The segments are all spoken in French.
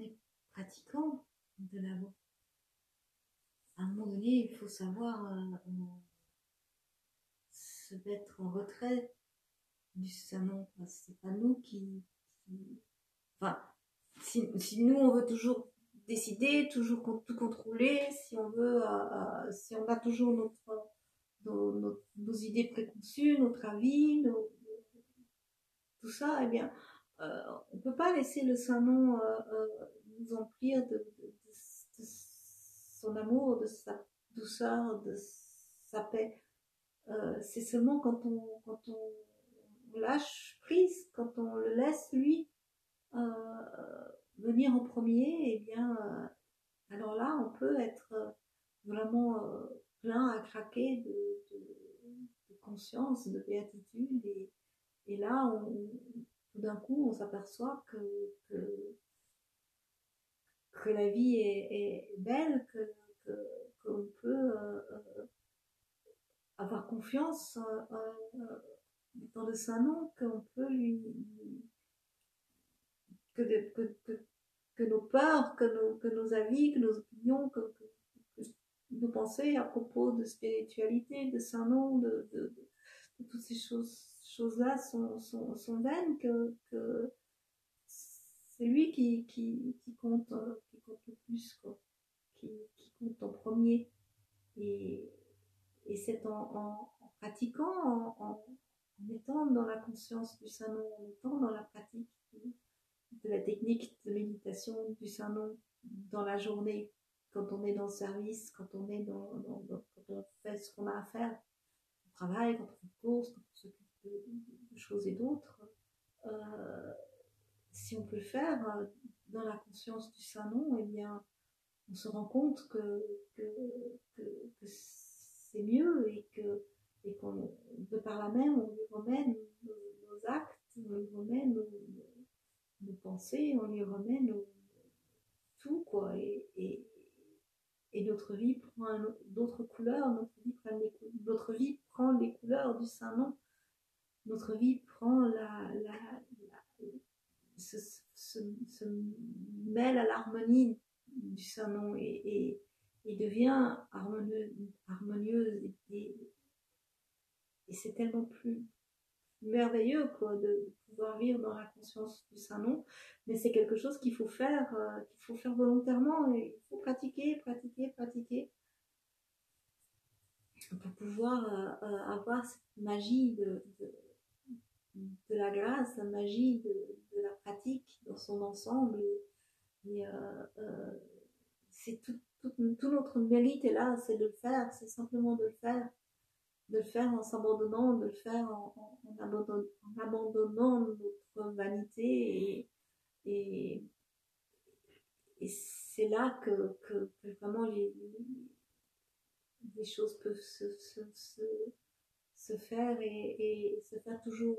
est pratiquant de l'amour, à un moment donné, il faut savoir euh, se mettre en retrait du salon. C'est pas nous qui, Enfin, si, nous, on veut toujours décider, toujours tout contrôler, si on veut, euh, euh, si on a toujours notre, nos, idées préconçues, notre avis, tout ça, eh bien, euh, on peut pas laisser le Saint-Nom nous emplir de, son amour, de sa douceur, de sa paix. c'est seulement quand on, quand on lâche prise, quand on le laisse lui venir en premier, et eh bien, alors là, on peut être vraiment plein à craquer de, conscience, de béatitude, et, là, tout d'un coup, on s'aperçoit que, la vie est, belle, que qu'on peut avoir confiance dans le Saint-Nom, qu'on peut lui, que, que, que, nos peurs, que nos, que avis, que nos opinions, que, nos pensées à propos de spiritualité, de Saint-Nom, de, de, toutes ces choses choses-là sont, vaines, que, que c'est lui qui, qui, compte, compte le plus, quoi, qui, qui compte en premier. Et, et c'est en, pratiquant, en, étant dans la conscience du Saint-Nom, en étant dans la pratique de la technique de méditation du Saint-Nom dans la journée, quand on est dans le service, quand on est dans, quand on fait ce qu'on a à faire, au travail, quand on fait course, quand on s'occupe de, choses et d'autres, euh, si on peut le faire euh, dans la conscience du Saint-Nom, eh bien, on se rend compte que, que, que, c'est mieux et que et de par là même, on lui remet nos, actes, on lui remet nos, nos pensées, on lui remet tout, quoi. Et, et, et, notre vie prend d'autres couleurs, notre vie, prend les, notre vie prend les couleurs du Saint-Nom, notre vie prend la, la, se, mêle à l'harmonie du Saint-Nom et, et, devient harmonieuse, harmonieuse et, et c'est tellement plus merveilleux quoi, de pouvoir vivre dans la conscience du Saint-Nom, mais c'est quelque chose qu'il faut faire, euh, qu'il faut faire volontairement, et il faut pratiquer, pratiquer, pratiquer, pour pouvoir euh, euh, avoir cette magie de, de, la grâce, la magie de, de, la pratique dans son ensemble, et, c'est tout, tout, tout notre mérite est là, c'est de le faire, c'est simplement de le faire. De le faire en s'abandonnant, de le faire en, en, abandonnant, notre vanité et, et, c'est là que, que, vraiment les, les choses peuvent se, se, se, faire et, se faire toujours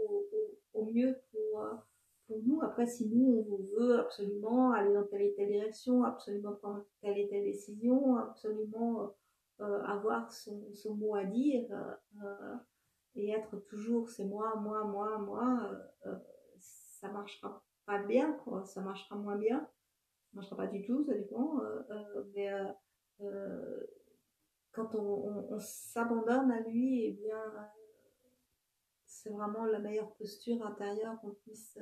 au, mieux pour, pour nous. Après, si nous, on veut absolument aller dans telle et telle direction, absolument prendre telle et telle décision, absolument euh, avoir son, son, mot à dire euh, et être toujours c'est moi, moi, moi, moi, euh, ça marchera pas bien, quoi. ça marchera moins bien, ça marchera pas du tout, ça dépend. mais quand on, on, s'abandonne à lui, eh bien, c'est vraiment la meilleure posture intérieure qu'on puisse,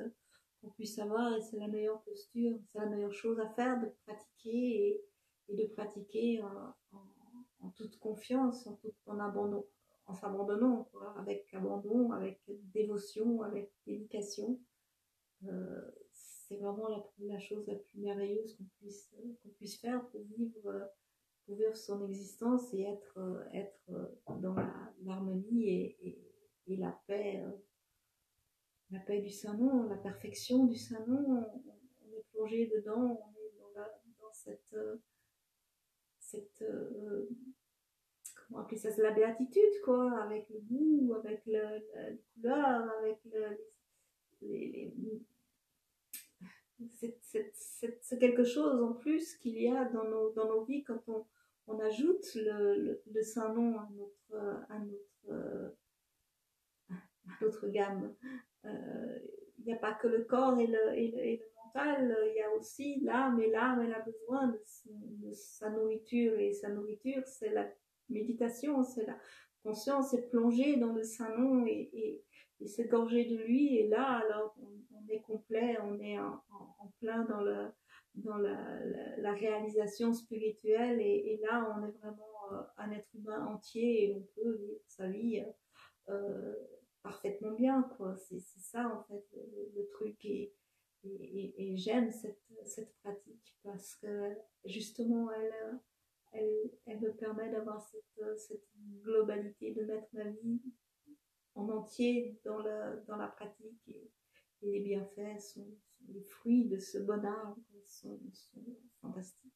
qu'on puisse avoir et c'est la meilleure posture, c'est la meilleure chose à faire de pratiquer et, de pratiquer en, toute confiance, en, tout, en abandon, en s'abandonnant, avec abandon, avec dévotion, avec dédication. Euh, c'est vraiment la, chose la plus merveilleuse qu'on puisse, qu'on puisse faire pour vivre, vivre son existence et être, être dans l'harmonie et, et, la paix, la paix du Saint-Nom, la perfection du Saint-Nom. On, est plongé dedans, on est dans, dans cette cette euh, comment appeler ça c'est la béatitude quoi avec le goût avec le, la couleur avec le, les, c'est quelque chose en plus qu'il y a dans nos, dans nos vies quand on, on ajoute le, Saint-Nom à notre, à notre, gamme. Euh, il n'y a pas que le corps et le, mental, il y a aussi l'âme, et l'âme, elle a besoin de, sa nourriture, et sa nourriture, c'est la méditation, c'est la conscience, c'est plonger dans le Saint-Nom et, et, s'égorger de lui, et là, alors, on, est complet, on est en, plein dans le dans la, la, réalisation spirituelle et, là on est vraiment euh, un être humain entier et on peut vivre sa vie euh, parfaitement bien quoi. C'est ça en fait le, truc. Et, et, j'aime cette, cette pratique parce que justement elle elle, elle me permet d'avoir cette, cette globalité de mettre ma vie en entier dans la, dans la pratique et, les bienfaits sont, les fruits de ce bon arbre sont, sont fantastiques.